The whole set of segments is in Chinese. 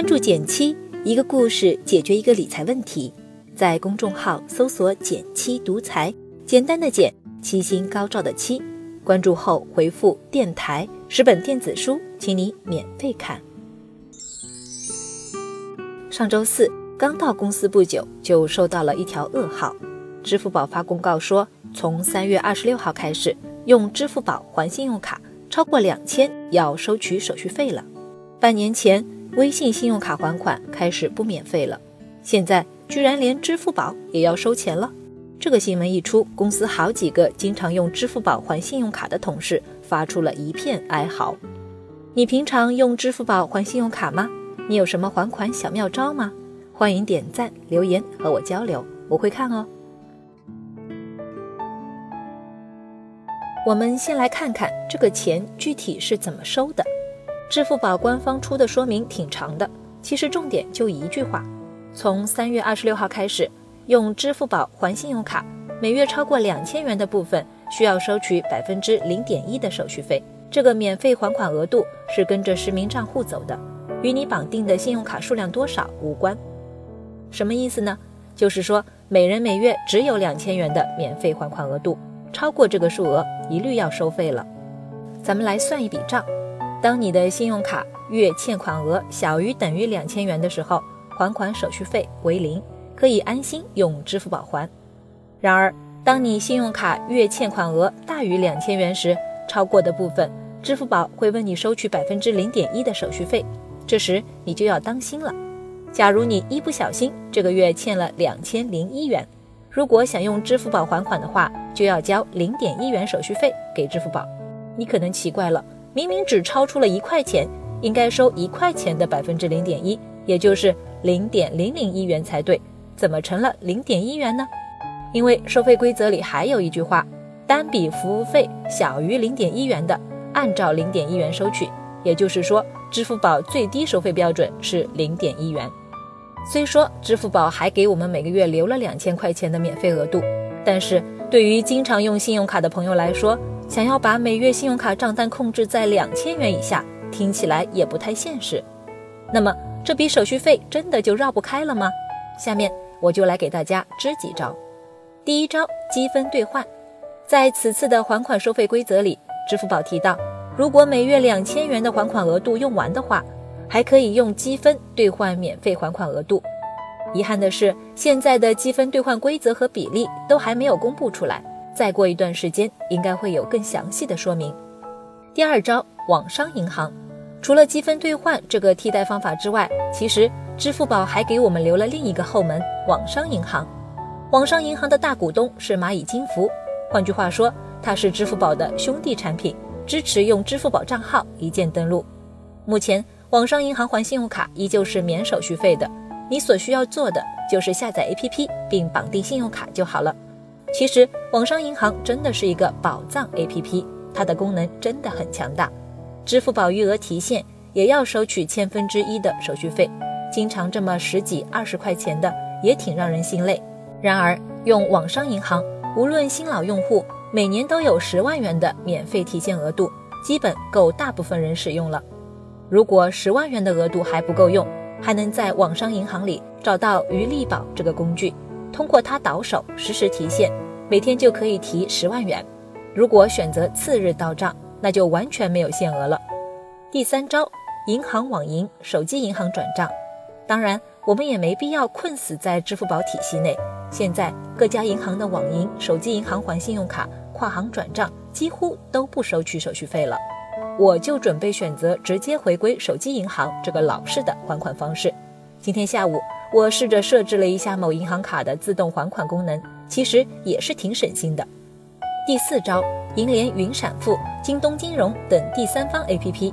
关注减七，一个故事解决一个理财问题。在公众号搜索“减七独裁，简单的减，七星高照的七。关注后回复“电台”十本电子书，请你免费看。上周四刚到公司不久，就收到了一条噩耗：支付宝发公告说，从三月二十六号开始，用支付宝还信用卡超过两千要收取手续费了。半年前。微信信用卡还款开始不免费了，现在居然连支付宝也要收钱了。这个新闻一出，公司好几个经常用支付宝还信用卡的同事发出了一片哀嚎。你平常用支付宝还信用卡吗？你有什么还款小妙招吗？欢迎点赞留言和我交流，我会看哦。我们先来看看这个钱具体是怎么收的。支付宝官方出的说明挺长的，其实重点就一句话：从三月二十六号开始，用支付宝还信用卡，每月超过两千元的部分需要收取百分之零点一的手续费。这个免费还款额度是跟着实名账户走的，与你绑定的信用卡数量多少无关。什么意思呢？就是说每人每月只有两千元的免费还款额度，超过这个数额一律要收费了。咱们来算一笔账。当你的信用卡月欠款额小于等于两千元的时候，还款手续费为零，可以安心用支付宝还。然而，当你信用卡月欠款额大于两千元时，超过的部分，支付宝会问你收取百分之零点一的手续费。这时你就要当心了。假如你一不小心这个月欠了两千零一元，如果想用支付宝还款的话，就要交零点一元手续费给支付宝。你可能奇怪了。明明只超出了一块钱，应该收一块钱的百分之零点一，也就是零点零零一元才对，怎么成了零点一元呢？因为收费规则里还有一句话，单笔服务费小于零点一元的，按照零点一元收取。也就是说，支付宝最低收费标准是零点一元。虽说支付宝还给我们每个月留了两千块钱的免费额度，但是对于经常用信用卡的朋友来说，想要把每月信用卡账单控制在两千元以下，听起来也不太现实。那么这笔手续费真的就绕不开了吗？下面我就来给大家支几招。第一招，积分兑换。在此次的还款收费规则里，支付宝提到，如果每月两千元的还款额度用完的话，还可以用积分兑换免费还款额度。遗憾的是，现在的积分兑换规则和比例都还没有公布出来。再过一段时间，应该会有更详细的说明。第二招，网商银行，除了积分兑换这个替代方法之外，其实支付宝还给我们留了另一个后门——网商银行。网商银行的大股东是蚂蚁金服，换句话说，它是支付宝的兄弟产品，支持用支付宝账号一键登录。目前，网商银行还信用卡依旧是免手续费的，你所需要做的就是下载 APP 并绑定信用卡就好了。其实，网商银行真的是一个宝藏 APP，它的功能真的很强大。支付宝余额提现也要收取千分之一的手续费，经常这么十几二十块钱的，也挺让人心累。然而，用网商银行，无论新老用户，每年都有十万元的免费提现额度，基本够大部分人使用了。如果十万元的额度还不够用，还能在网商银行里找到余利宝这个工具。通过它倒手实时提现，每天就可以提十万元。如果选择次日到账，那就完全没有限额了。第三招，银行网银、手机银行转账。当然，我们也没必要困死在支付宝体系内。现在各家银行的网银、手机银行还信用卡、跨行转账几乎都不收取手续费了。我就准备选择直接回归手机银行这个老式的还款方式。今天下午。我试着设置了一下某银行卡的自动还款功能，其实也是挺省心的。第四招，银联云闪付、京东金融等第三方 APP。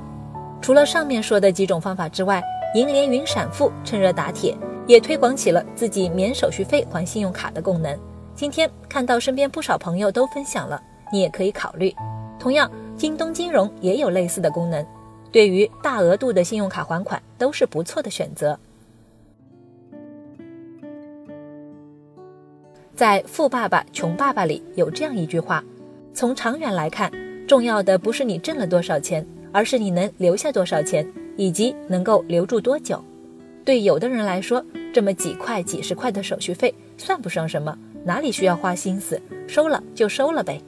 除了上面说的几种方法之外，银联云闪付趁热打铁，也推广起了自己免手续费还信用卡的功能。今天看到身边不少朋友都分享了，你也可以考虑。同样，京东金融也有类似的功能，对于大额度的信用卡还款都是不错的选择。在《富爸爸穷爸爸》里有这样一句话：从长远来看，重要的不是你挣了多少钱，而是你能留下多少钱，以及能够留住多久。对有的人来说，这么几块、几十块的手续费算不上什么，哪里需要花心思，收了就收了呗。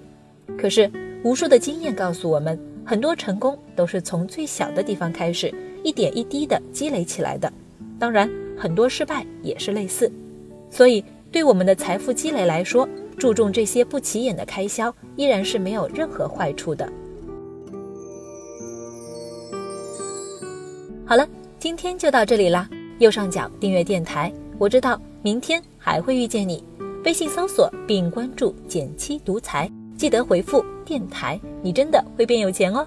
可是，无数的经验告诉我们，很多成功都是从最小的地方开始，一点一滴的积累起来的。当然，很多失败也是类似。所以，对我们的财富积累来说，注重这些不起眼的开销，依然是没有任何坏处的。好了，今天就到这里啦。右上角订阅电台，我知道明天还会遇见你。微信搜索并关注“减七独裁，记得回复“电台”，你真的会变有钱哦。